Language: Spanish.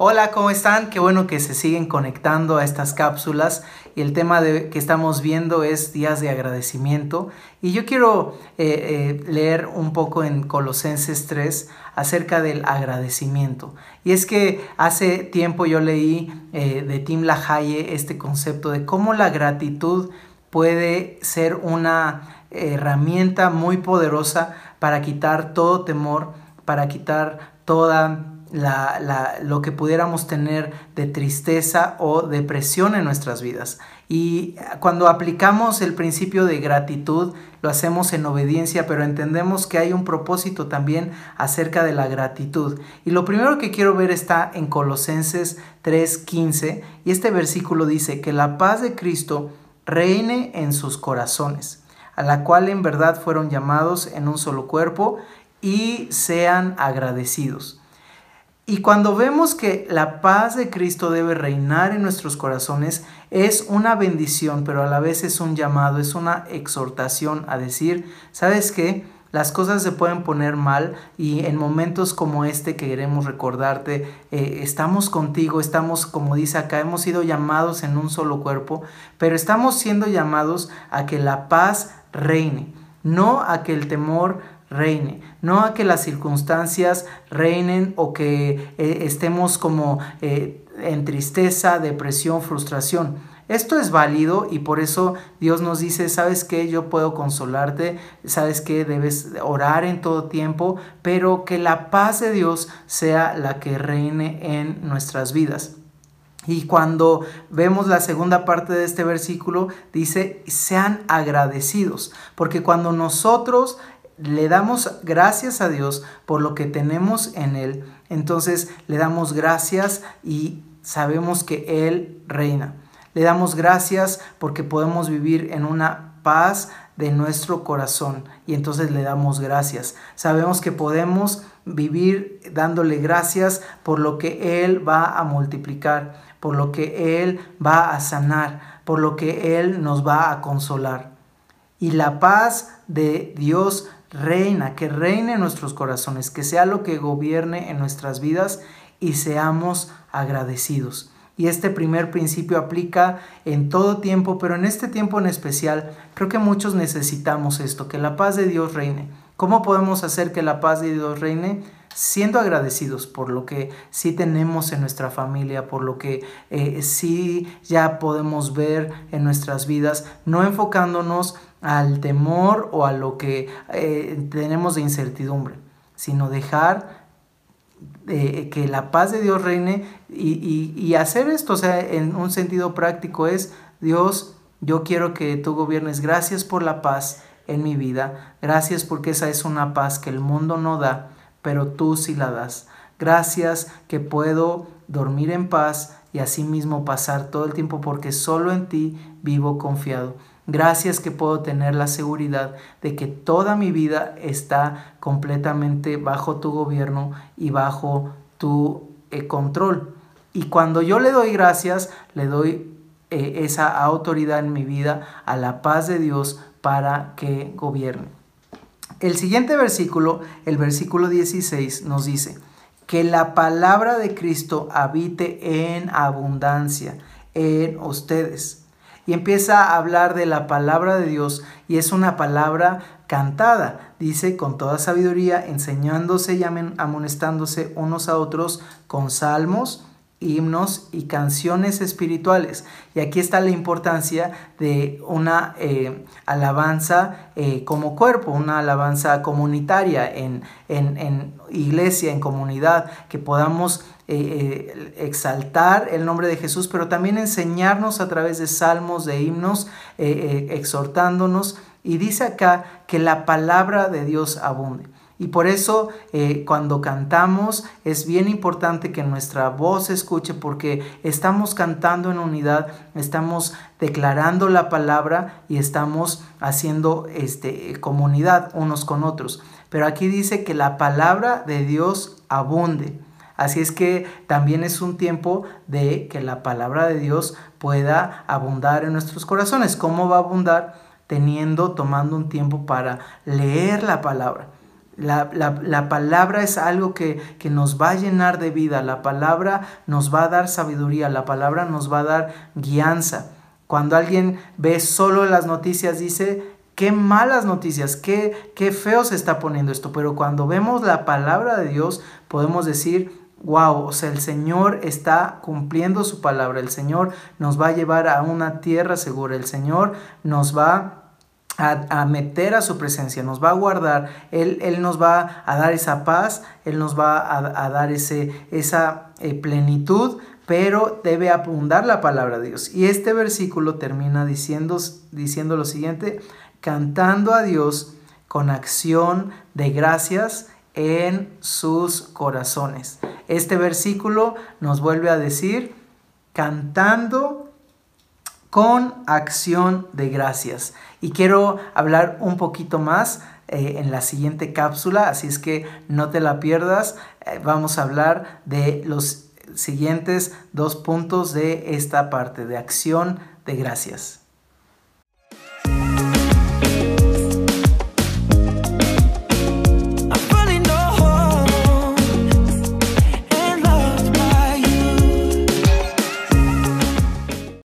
Hola, ¿cómo están? Qué bueno que se siguen conectando a estas cápsulas y el tema de, que estamos viendo es días de agradecimiento y yo quiero eh, eh, leer un poco en Colosenses 3 acerca del agradecimiento. Y es que hace tiempo yo leí eh, de Tim LaHaye este concepto de cómo la gratitud puede ser una herramienta muy poderosa para quitar todo temor, para quitar toda la, la, lo que pudiéramos tener de tristeza o depresión en nuestras vidas. Y cuando aplicamos el principio de gratitud, lo hacemos en obediencia, pero entendemos que hay un propósito también acerca de la gratitud. Y lo primero que quiero ver está en Colosenses 3:15, y este versículo dice que la paz de Cristo reine en sus corazones, a la cual en verdad fueron llamados en un solo cuerpo, y sean agradecidos. Y cuando vemos que la paz de Cristo debe reinar en nuestros corazones, es una bendición, pero a la vez es un llamado, es una exhortación a decir, ¿sabes qué? Las cosas se pueden poner mal y en momentos como este que queremos recordarte, eh, estamos contigo, estamos, como dice acá, hemos sido llamados en un solo cuerpo, pero estamos siendo llamados a que la paz reine, no a que el temor reine, no a que las circunstancias reinen o que eh, estemos como eh, en tristeza, depresión, frustración. Esto es válido y por eso Dios nos dice, sabes que yo puedo consolarte, sabes que debes orar en todo tiempo, pero que la paz de Dios sea la que reine en nuestras vidas. Y cuando vemos la segunda parte de este versículo, dice, sean agradecidos, porque cuando nosotros le damos gracias a Dios por lo que tenemos en Él, entonces le damos gracias y sabemos que Él reina. Le damos gracias porque podemos vivir en una paz de nuestro corazón y entonces le damos gracias. Sabemos que podemos vivir dándole gracias por lo que Él va a multiplicar, por lo que Él va a sanar, por lo que Él nos va a consolar. Y la paz de Dios reina, que reine en nuestros corazones, que sea lo que gobierne en nuestras vidas y seamos agradecidos. Y este primer principio aplica en todo tiempo, pero en este tiempo en especial creo que muchos necesitamos esto, que la paz de Dios reine. ¿Cómo podemos hacer que la paz de Dios reine? Siendo agradecidos por lo que sí tenemos en nuestra familia, por lo que eh, sí ya podemos ver en nuestras vidas, no enfocándonos al temor o a lo que eh, tenemos de incertidumbre, sino dejar que la paz de Dios reine y, y, hacer esto, o sea, en un sentido práctico es, Dios, yo quiero que tú gobiernes, gracias por la paz en mi vida, gracias porque esa es una paz que el mundo no da, pero tú sí la das. Gracias que puedo dormir en paz y asimismo pasar todo el tiempo porque solo en ti vivo confiado. Gracias que puedo tener la seguridad de que toda mi vida está completamente bajo tu gobierno y bajo tu eh, control. Y cuando yo le doy gracias, le doy eh, esa autoridad en mi vida a la paz de Dios para que gobierne. El siguiente versículo, el versículo 16, nos dice, que la palabra de Cristo habite en abundancia en ustedes y empieza a hablar de la palabra de Dios y es una palabra cantada, dice con toda sabiduría, enseñándose y amonestándose unos a otros con salmos, himnos y canciones espirituales. Y aquí está la importancia de una eh, alabanza eh, como cuerpo, una alabanza comunitaria en, en, iglesia, en comunidad, que podamos eh, exaltar el nombre de Jesús, pero también enseñarnos a través de salmos, de himnos, exhortándonos. Y dice acá que la palabra de Dios abunde. Y por eso eh, cuando cantamos es bien importante que nuestra voz se escuche porque estamos cantando en unidad, estamos declarando la palabra y estamos haciendo este, comunidad unos con otros. Pero aquí dice que la palabra de Dios abunde. Así es que también es un tiempo de que la palabra de Dios pueda abundar en nuestros corazones. ¿Cómo va a abundar? Teniendo, tomando un tiempo para leer la palabra La, palabra es algo que, que, nos va a llenar de vida, la palabra nos va a dar sabiduría, la palabra nos va a dar guianza. Cuando alguien ve solo las noticias dice, qué malas noticias, qué, qué feo se está poniendo esto, pero cuando vemos la palabra de Dios podemos decir, wow, o sea, el Señor está cumpliendo su palabra, el Señor nos va a llevar a una tierra segura, el Señor nos va a, meter a su presencia, nos va a guardar, Él, él nos va a dar esa paz, Él nos va a, dar ese, esa eh, plenitud, pero debe abundar la palabra de Dios. Y este versículo termina diciendo, diciendo lo siguiente, cantando a Dios con acción de gracias en sus corazones. Este versículo nos vuelve a decir, cantando con acción de gracias. Y quiero hablar un poquito más eh, en la siguiente cápsula, así es que no te la pierdas. Eh, vamos a hablar de los siguientes dos puntos de esta parte de acción de gracias.